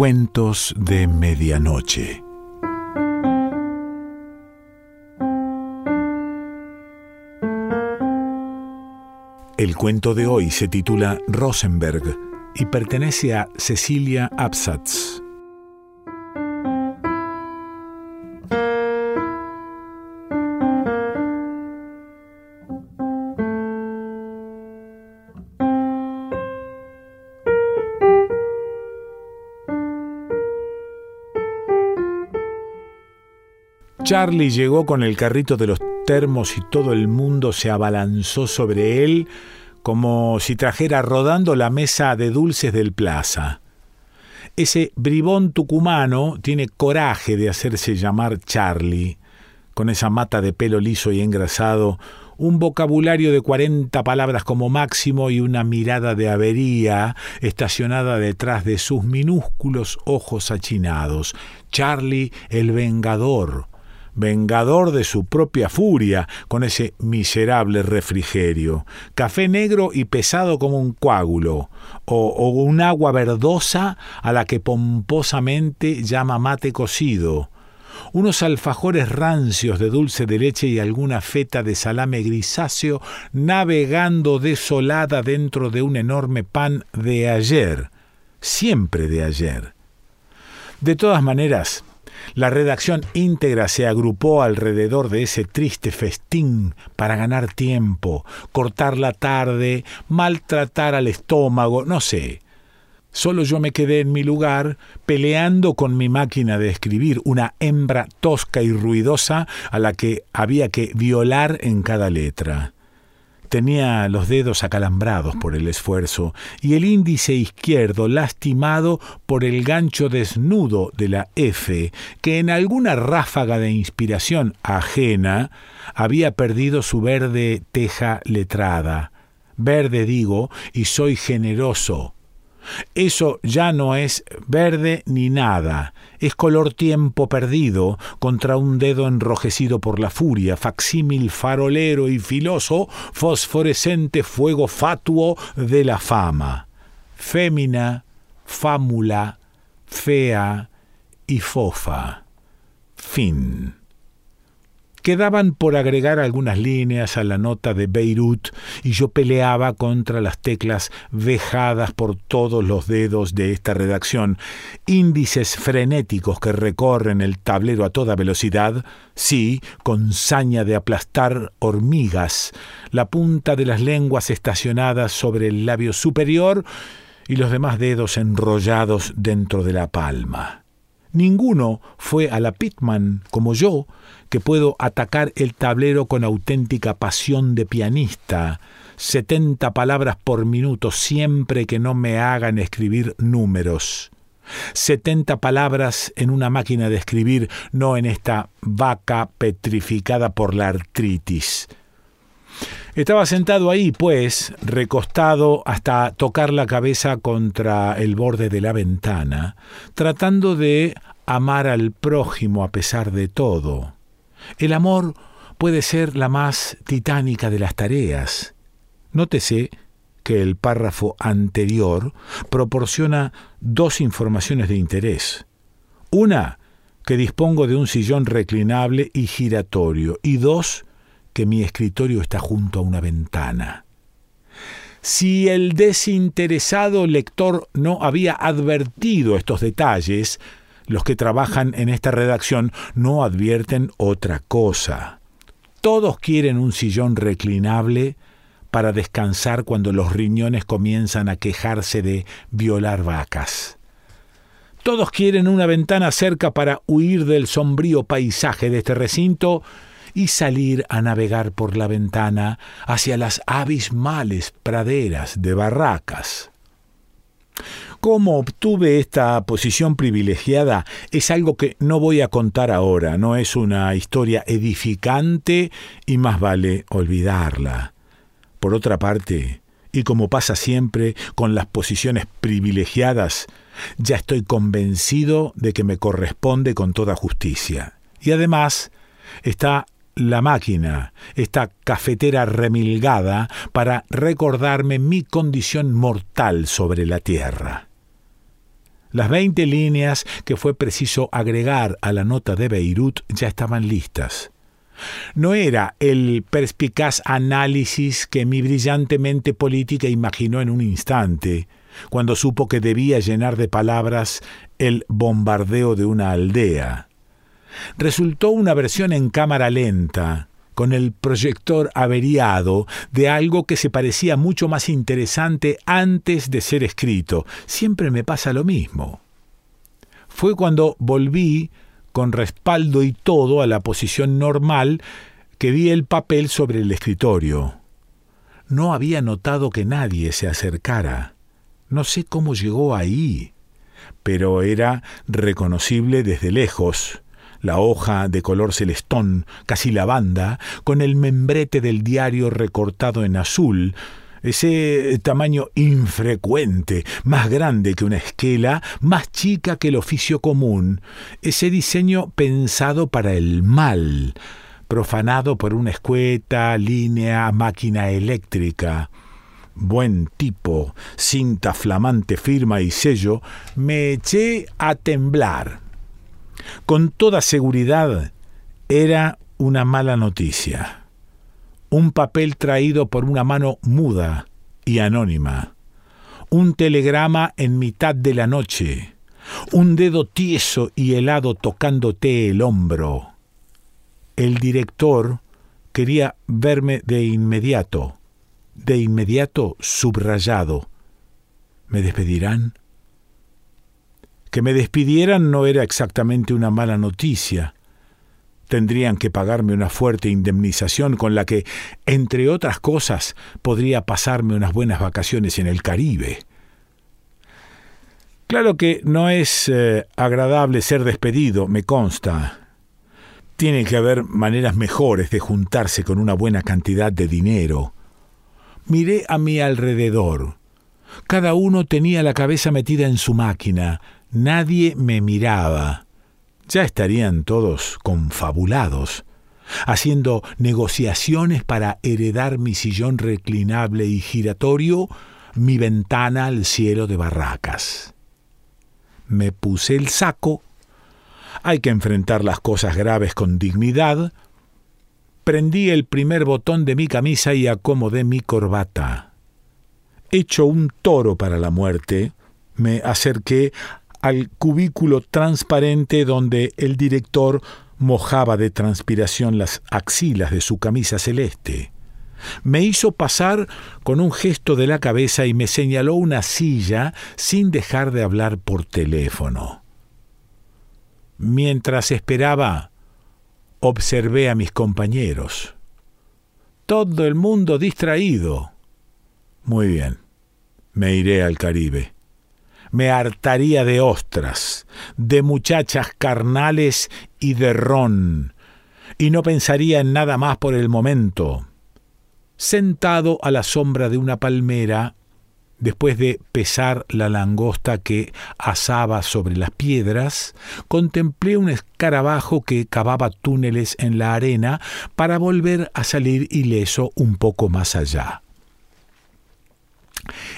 Cuentos de Medianoche. El cuento de hoy se titula Rosenberg y pertenece a Cecilia Absatz. Charlie llegó con el carrito de los termos y todo el mundo se abalanzó sobre él como si trajera rodando la mesa de dulces del plaza. Ese bribón tucumano tiene coraje de hacerse llamar Charlie, con esa mata de pelo liso y engrasado, un vocabulario de cuarenta palabras como máximo y una mirada de avería estacionada detrás de sus minúsculos ojos achinados. Charlie el Vengador, vengador de su propia furia con ese miserable refrigerio, café negro y pesado como un coágulo, o, un agua verdosa a la que pomposamente llama mate cocido, unos alfajores rancios de dulce de leche y alguna feta de salame grisáceo navegando desolada dentro de un enorme pan de ayer, siempre de ayer. De todas maneras, la redacción íntegra se agrupó alrededor de ese triste festín para ganar tiempo, cortar la tarde, maltratar al estómago, no sé. Solo yo me quedé en mi lugar peleando con mi máquina de escribir, una hembra tosca y ruidosa a la que había que violar en cada letra. Tenía los dedos acalambrados por el esfuerzo y el índice izquierdo lastimado por el gancho desnudo de la F, que en alguna ráfaga de inspiración ajena había perdido su verde teja letrada. Verde digo, y soy generoso, eso ya no es verde ni nada, es color tiempo perdido contra un dedo enrojecido por la furia, facsímil farolero y filoso, fosforescente fuego fatuo de la fama. Fémina, fámula, fea y fofa. Fin. Quedaban por agregar algunas líneas a la nota de Beirut y yo peleaba contra las teclas vejadas por todos los dedos de esta redacción, índices frenéticos que recorren el tablero a toda velocidad, sí, con saña de aplastar hormigas, la punta de las lenguas estacionadas sobre el labio superior y los demás dedos enrollados dentro de la palma. Ninguno fue a la Pitman como yo, que puedo atacar el tablero con auténtica pasión de pianista, setenta palabras por minuto siempre que no me hagan escribir números. Setenta palabras en una máquina de escribir, no en esta vaca petrificada por la artritis. Estaba sentado ahí, pues, recostado hasta tocar la cabeza contra el borde de la ventana, tratando de amar al prójimo a pesar de todo. El amor puede ser la más titánica de las tareas. Nótese que el párrafo anterior proporciona dos informaciones de interés. Una, que dispongo de un sillón reclinable y giratorio, y dos, que mi escritorio está junto a una ventana. Si el desinteresado lector no había advertido estos detalles, los que trabajan en esta redacción no advierten otra cosa. Todos quieren un sillón reclinable para descansar cuando los riñones comienzan a quejarse de violar vacas. Todos quieren una ventana cerca para huir del sombrío paisaje de este recinto y salir a navegar por la ventana hacia las abismales praderas de barracas. Cómo obtuve esta posición privilegiada es algo que no voy a contar ahora, no es una historia edificante y más vale olvidarla. Por otra parte, y como pasa siempre con las posiciones privilegiadas, ya estoy convencido de que me corresponde con toda justicia. Y además está la máquina, esta cafetera remilgada, para recordarme mi condición mortal sobre la tierra. Las veinte líneas que fue preciso agregar a la nota de Beirut ya estaban listas. No era el perspicaz análisis que mi brillante mente política imaginó en un instante, cuando supo que debía llenar de palabras el bombardeo de una aldea. Resultó una versión en cámara lenta, con el proyector averiado de algo que se parecía mucho más interesante antes de ser escrito. Siempre me pasa lo mismo. Fue cuando volví, con respaldo y todo, a la posición normal, que vi el papel sobre el escritorio. No había notado que nadie se acercara. No sé cómo llegó ahí, pero era reconocible desde lejos la hoja de color celestón, casi lavanda, con el membrete del diario recortado en azul, ese tamaño infrecuente, más grande que una esquela, más chica que el oficio común, ese diseño pensado para el mal, profanado por una escueta línea máquina eléctrica. Buen tipo, cinta flamante, firma y sello, me eché a temblar. Con toda seguridad era una mala noticia. Un papel traído por una mano muda y anónima. Un telegrama en mitad de la noche. Un dedo tieso y helado tocándote el hombro. El director quería verme de inmediato, de inmediato subrayado. ¿Me despedirán? Que me despidieran no era exactamente una mala noticia. Tendrían que pagarme una fuerte indemnización con la que, entre otras cosas, podría pasarme unas buenas vacaciones en el Caribe. Claro que no es eh, agradable ser despedido, me consta. Tiene que haber maneras mejores de juntarse con una buena cantidad de dinero. Miré a mi alrededor. Cada uno tenía la cabeza metida en su máquina, Nadie me miraba. Ya estarían todos confabulados, haciendo negociaciones para heredar mi sillón reclinable y giratorio, mi ventana al cielo de barracas. Me puse el saco. Hay que enfrentar las cosas graves con dignidad. Prendí el primer botón de mi camisa y acomodé mi corbata. Hecho un toro para la muerte, me acerqué al cubículo transparente donde el director mojaba de transpiración las axilas de su camisa celeste. Me hizo pasar con un gesto de la cabeza y me señaló una silla sin dejar de hablar por teléfono. Mientras esperaba, observé a mis compañeros. Todo el mundo distraído. Muy bien, me iré al Caribe me hartaría de ostras, de muchachas carnales y de ron, y no pensaría en nada más por el momento. Sentado a la sombra de una palmera, después de pesar la langosta que asaba sobre las piedras, contemplé un escarabajo que cavaba túneles en la arena para volver a salir ileso un poco más allá.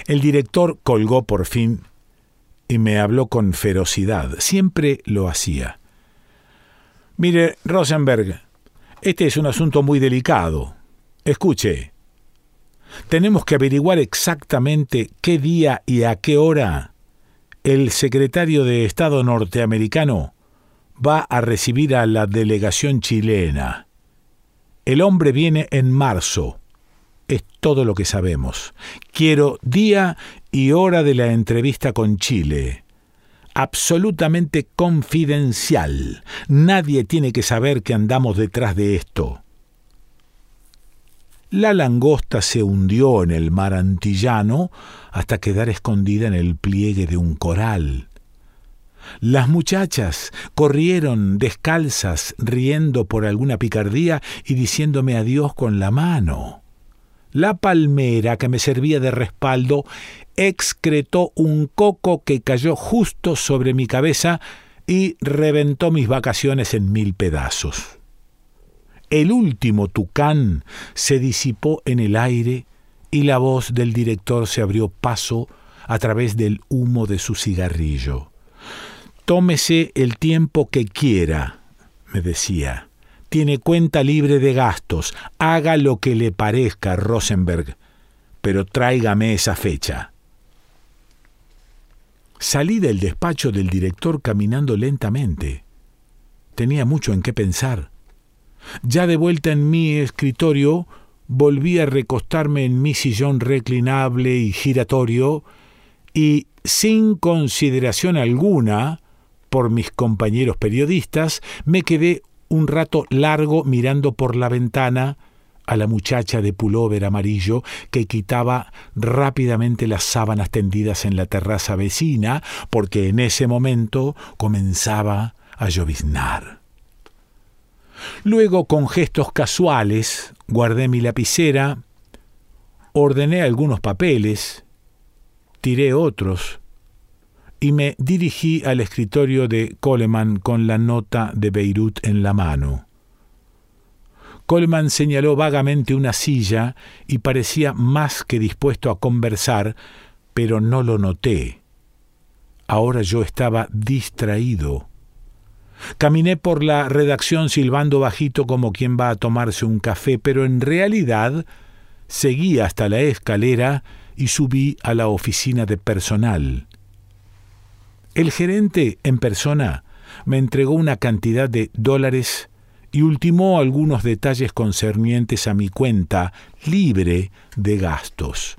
El director colgó por fin y me habló con ferocidad. Siempre lo hacía. Mire, Rosenberg, este es un asunto muy delicado. Escuche. Tenemos que averiguar exactamente qué día y a qué hora el secretario de Estado norteamericano va a recibir a la delegación chilena. El hombre viene en marzo. Es todo lo que sabemos. Quiero día y hora de la entrevista con Chile. Absolutamente confidencial. Nadie tiene que saber que andamos detrás de esto. La langosta se hundió en el mar antillano hasta quedar escondida en el pliegue de un coral. Las muchachas corrieron descalzas, riendo por alguna picardía y diciéndome adiós con la mano. La palmera que me servía de respaldo excretó un coco que cayó justo sobre mi cabeza y reventó mis vacaciones en mil pedazos. El último tucán se disipó en el aire y la voz del director se abrió paso a través del humo de su cigarrillo. Tómese el tiempo que quiera, me decía. Tiene cuenta libre de gastos. Haga lo que le parezca, Rosenberg, pero tráigame esa fecha. Salí del despacho del director caminando lentamente. Tenía mucho en qué pensar. Ya de vuelta en mi escritorio, volví a recostarme en mi sillón reclinable y giratorio y, sin consideración alguna por mis compañeros periodistas, me quedé un rato largo mirando por la ventana a la muchacha de pulóver amarillo que quitaba rápidamente las sábanas tendidas en la terraza vecina, porque en ese momento comenzaba a lloviznar. Luego, con gestos casuales, guardé mi lapicera, ordené algunos papeles, tiré otros y me dirigí al escritorio de Coleman con la nota de Beirut en la mano. Coleman señaló vagamente una silla y parecía más que dispuesto a conversar, pero no lo noté. Ahora yo estaba distraído. Caminé por la redacción silbando bajito como quien va a tomarse un café, pero en realidad seguí hasta la escalera y subí a la oficina de personal. El gerente en persona me entregó una cantidad de dólares y ultimó algunos detalles concernientes a mi cuenta libre de gastos.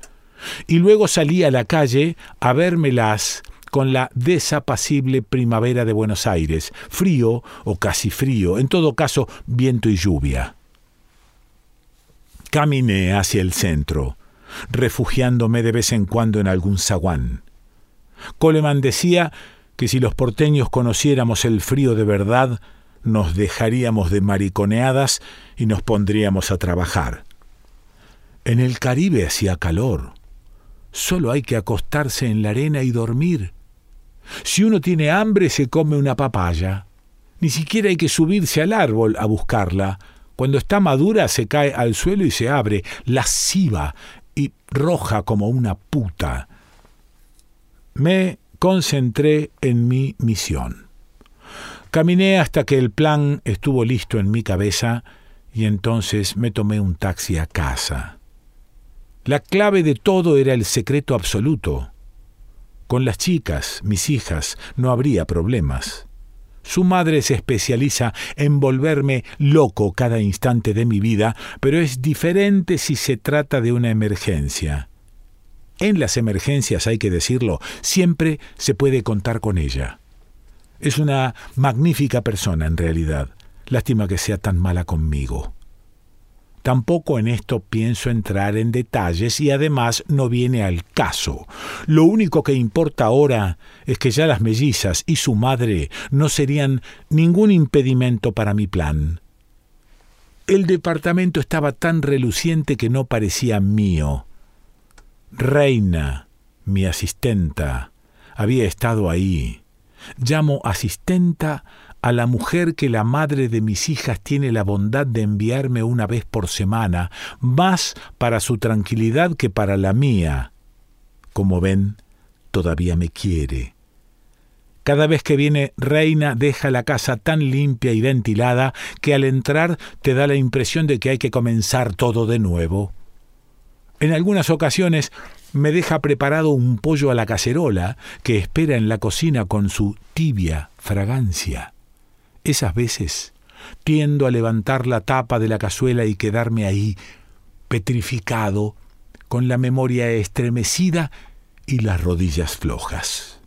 Y luego salí a la calle a vérmelas con la desapacible primavera de Buenos Aires, frío o casi frío, en todo caso viento y lluvia. Caminé hacia el centro, refugiándome de vez en cuando en algún zaguán. Coleman decía que si los porteños conociéramos el frío de verdad, nos dejaríamos de mariconeadas y nos pondríamos a trabajar. En el Caribe hacía calor. Solo hay que acostarse en la arena y dormir. Si uno tiene hambre se come una papaya. Ni siquiera hay que subirse al árbol a buscarla. Cuando está madura se cae al suelo y se abre, lasciva y roja como una puta. Me concentré en mi misión. Caminé hasta que el plan estuvo listo en mi cabeza y entonces me tomé un taxi a casa. La clave de todo era el secreto absoluto. Con las chicas, mis hijas, no habría problemas. Su madre se especializa en volverme loco cada instante de mi vida, pero es diferente si se trata de una emergencia. En las emergencias, hay que decirlo, siempre se puede contar con ella. Es una magnífica persona en realidad. Lástima que sea tan mala conmigo. Tampoco en esto pienso entrar en detalles y además no viene al caso. Lo único que importa ahora es que ya las mellizas y su madre no serían ningún impedimento para mi plan. El departamento estaba tan reluciente que no parecía mío. Reina, mi asistenta, había estado ahí. Llamo asistenta a la mujer que la madre de mis hijas tiene la bondad de enviarme una vez por semana, más para su tranquilidad que para la mía. Como ven, todavía me quiere. Cada vez que viene Reina deja la casa tan limpia y ventilada que al entrar te da la impresión de que hay que comenzar todo de nuevo. En algunas ocasiones me deja preparado un pollo a la cacerola que espera en la cocina con su tibia fragancia. Esas veces tiendo a levantar la tapa de la cazuela y quedarme ahí, petrificado, con la memoria estremecida y las rodillas flojas.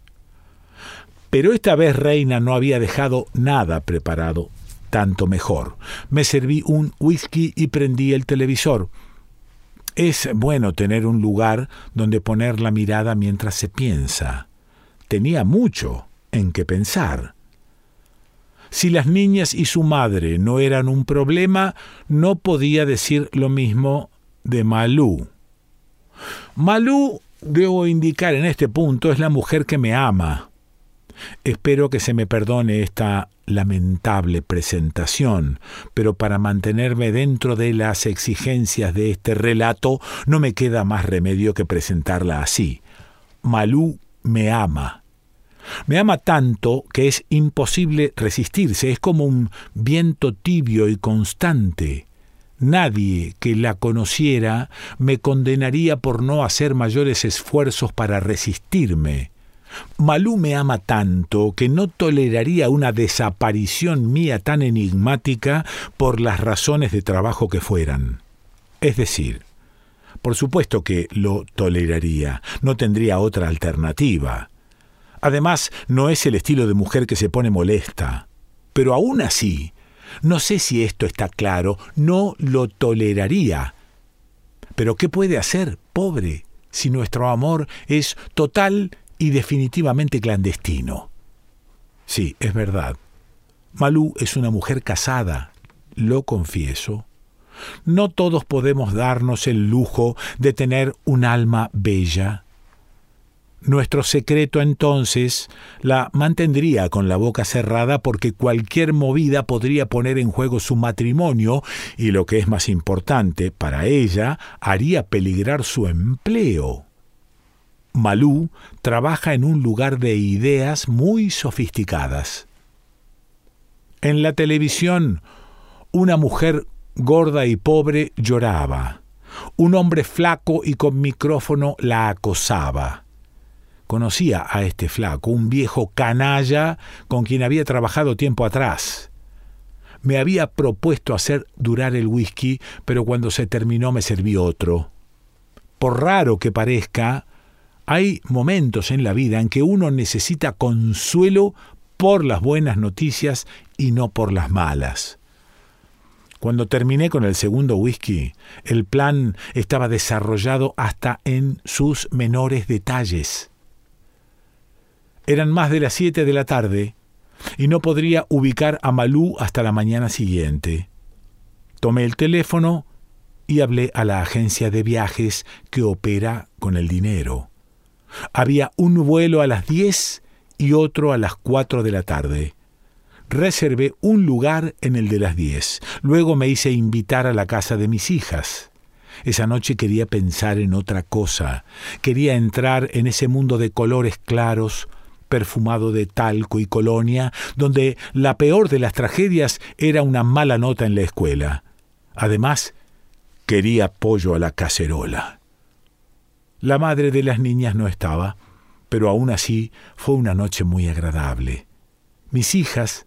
Pero esta vez Reina no había dejado nada preparado, tanto mejor. Me serví un whisky y prendí el televisor. Es bueno tener un lugar donde poner la mirada mientras se piensa. Tenía mucho en qué pensar. Si las niñas y su madre no eran un problema, no podía decir lo mismo de Malú. Malú, debo indicar en este punto, es la mujer que me ama. Espero que se me perdone esta lamentable presentación, pero para mantenerme dentro de las exigencias de este relato no me queda más remedio que presentarla así. Malú me ama Me ama tanto que es imposible resistirse, es como un viento tibio y constante. Nadie que la conociera me condenaría por no hacer mayores esfuerzos para resistirme. Malú me ama tanto que no toleraría una desaparición mía tan enigmática por las razones de trabajo que fueran. Es decir, por supuesto que lo toleraría, no tendría otra alternativa. Además, no es el estilo de mujer que se pone molesta. Pero aún así, no sé si esto está claro, no lo toleraría. Pero ¿qué puede hacer, pobre, si nuestro amor es total y definitivamente clandestino? Sí, es verdad. Malú es una mujer casada, lo confieso. No todos podemos darnos el lujo de tener un alma bella, nuestro secreto entonces la mantendría con la boca cerrada porque cualquier movida podría poner en juego su matrimonio y lo que es más importante, para ella haría peligrar su empleo. Malú trabaja en un lugar de ideas muy sofisticadas. En la televisión, una mujer gorda y pobre lloraba. Un hombre flaco y con micrófono la acosaba. Conocía a este flaco, un viejo canalla con quien había trabajado tiempo atrás. Me había propuesto hacer durar el whisky, pero cuando se terminó me serví otro. Por raro que parezca, hay momentos en la vida en que uno necesita consuelo por las buenas noticias y no por las malas. Cuando terminé con el segundo whisky, el plan estaba desarrollado hasta en sus menores detalles. Eran más de las siete de la tarde y no podría ubicar a Malú hasta la mañana siguiente. Tomé el teléfono y hablé a la agencia de viajes que opera con el dinero. Había un vuelo a las diez y otro a las cuatro de la tarde. Reservé un lugar en el de las diez. Luego me hice invitar a la casa de mis hijas. Esa noche quería pensar en otra cosa. Quería entrar en ese mundo de colores claros, perfumado de talco y colonia, donde la peor de las tragedias era una mala nota en la escuela. Además, quería pollo a la cacerola. La madre de las niñas no estaba, pero aún así fue una noche muy agradable. Mis hijas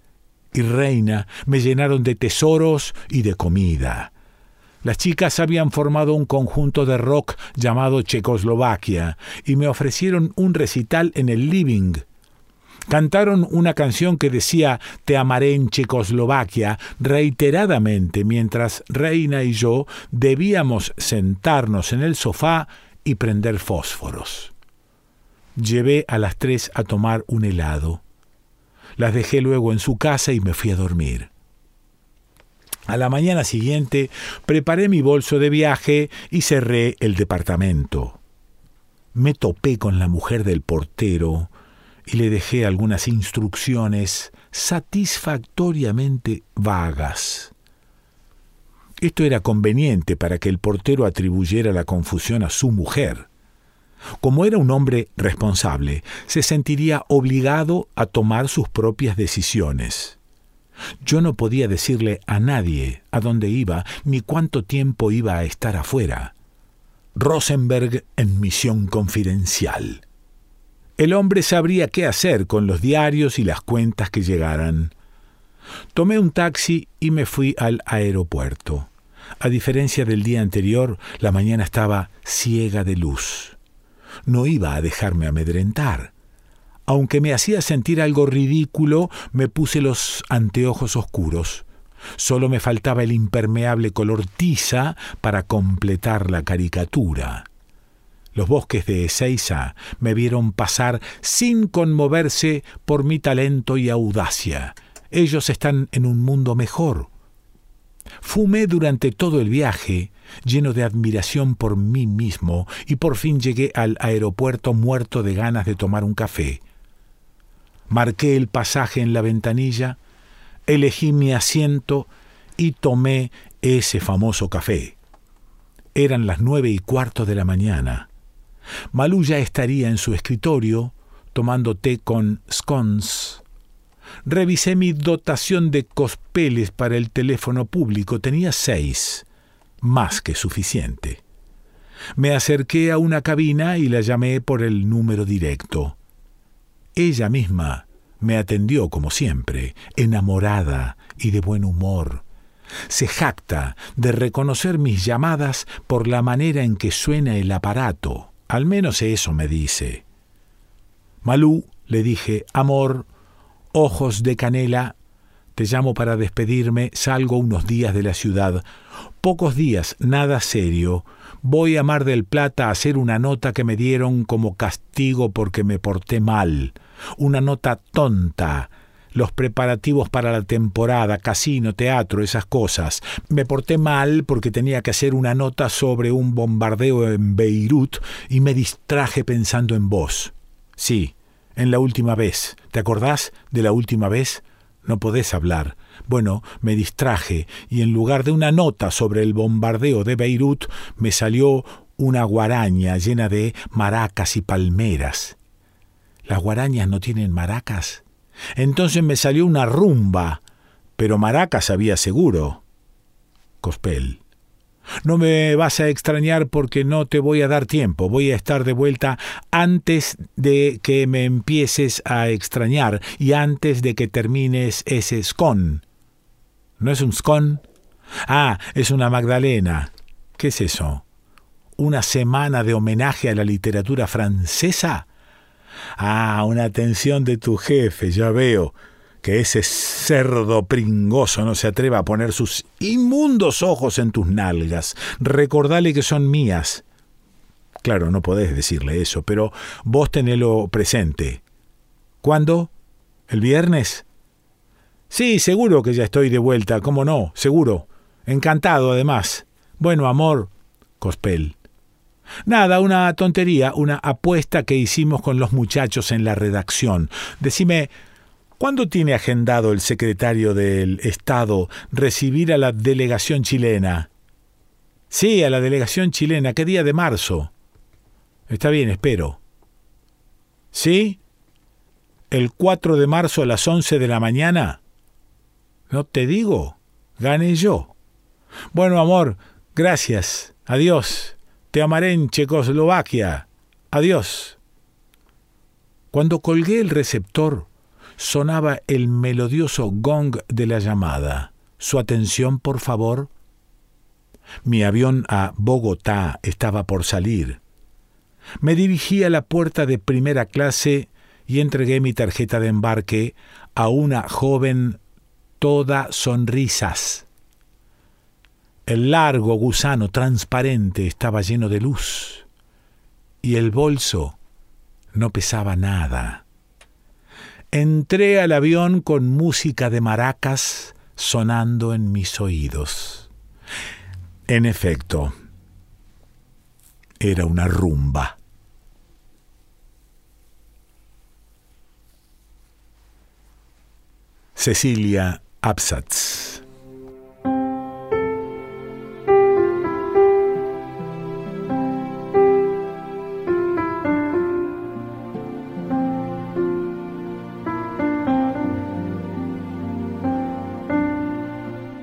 y Reina me llenaron de tesoros y de comida. Las chicas habían formado un conjunto de rock llamado Checoslovaquia y me ofrecieron un recital en el living Cantaron una canción que decía Te amaré en Checoslovaquia reiteradamente mientras Reina y yo debíamos sentarnos en el sofá y prender fósforos. Llevé a las tres a tomar un helado. Las dejé luego en su casa y me fui a dormir. A la mañana siguiente preparé mi bolso de viaje y cerré el departamento. Me topé con la mujer del portero, y le dejé algunas instrucciones satisfactoriamente vagas. Esto era conveniente para que el portero atribuyera la confusión a su mujer. Como era un hombre responsable, se sentiría obligado a tomar sus propias decisiones. Yo no podía decirle a nadie a dónde iba ni cuánto tiempo iba a estar afuera. Rosenberg en misión confidencial el hombre sabría qué hacer con los diarios y las cuentas que llegaran. Tomé un taxi y me fui al aeropuerto. A diferencia del día anterior, la mañana estaba ciega de luz. No iba a dejarme amedrentar. Aunque me hacía sentir algo ridículo, me puse los anteojos oscuros. Solo me faltaba el impermeable color tiza para completar la caricatura. Los bosques de Ezeiza me vieron pasar sin conmoverse por mi talento y audacia. Ellos están en un mundo mejor. Fumé durante todo el viaje, lleno de admiración por mí mismo, y por fin llegué al aeropuerto muerto de ganas de tomar un café. Marqué el pasaje en la ventanilla, elegí mi asiento y tomé ese famoso café. Eran las nueve y cuarto de la mañana. Malú ya estaría en su escritorio, tomando té con scones. Revisé mi dotación de cospeles para el teléfono público. Tenía seis, más que suficiente. Me acerqué a una cabina y la llamé por el número directo. Ella misma me atendió como siempre, enamorada y de buen humor. Se jacta de reconocer mis llamadas por la manera en que suena el aparato. Al menos eso me dice. Malú, le dije, amor, ojos de canela, te llamo para despedirme, salgo unos días de la ciudad. Pocos días, nada serio. Voy a Mar del Plata a hacer una nota que me dieron como castigo porque me porté mal. Una nota tonta. Los preparativos para la temporada, casino, teatro, esas cosas. Me porté mal porque tenía que hacer una nota sobre un bombardeo en Beirut y me distraje pensando en vos. Sí, en la última vez. ¿Te acordás de la última vez? No podés hablar. Bueno, me distraje y en lugar de una nota sobre el bombardeo de Beirut me salió una guaraña llena de maracas y palmeras. ¿Las guarañas no tienen maracas? Entonces me salió una rumba, pero maracas había seguro. Cospel. No me vas a extrañar porque no te voy a dar tiempo. Voy a estar de vuelta antes de que me empieces a extrañar y antes de que termines ese scone. ¿No es un scone? Ah, es una Magdalena. ¿Qué es eso? ¿Una semana de homenaje a la literatura francesa? Ah, una atención de tu jefe, ya veo que ese cerdo pringoso no se atreva a poner sus inmundos ojos en tus nalgas. Recordale que son mías. Claro, no podés decirle eso, pero vos tenelo presente. ¿Cuándo? ¿El viernes? Sí, seguro que ya estoy de vuelta, cómo no, seguro. Encantado, además. Bueno, amor, Cospel. Nada, una tontería, una apuesta que hicimos con los muchachos en la redacción. Decime, ¿Cuándo tiene agendado el secretario del Estado recibir a la delegación chilena? Sí, a la delegación chilena. ¿Qué día de marzo? Está bien, espero. ¿Sí? ¿El 4 de marzo a las 11 de la mañana? No te digo. Gane yo. Bueno, amor, gracias. Adiós. Te amaré en Checoslovaquia. Adiós. Cuando colgué el receptor, sonaba el melodioso gong de la llamada. Su atención, por favor. Mi avión a Bogotá estaba por salir. Me dirigí a la puerta de primera clase y entregué mi tarjeta de embarque a una joven toda sonrisas. El largo gusano transparente estaba lleno de luz y el bolso no pesaba nada. Entré al avión con música de maracas sonando en mis oídos. En efecto, era una rumba. Cecilia Absatz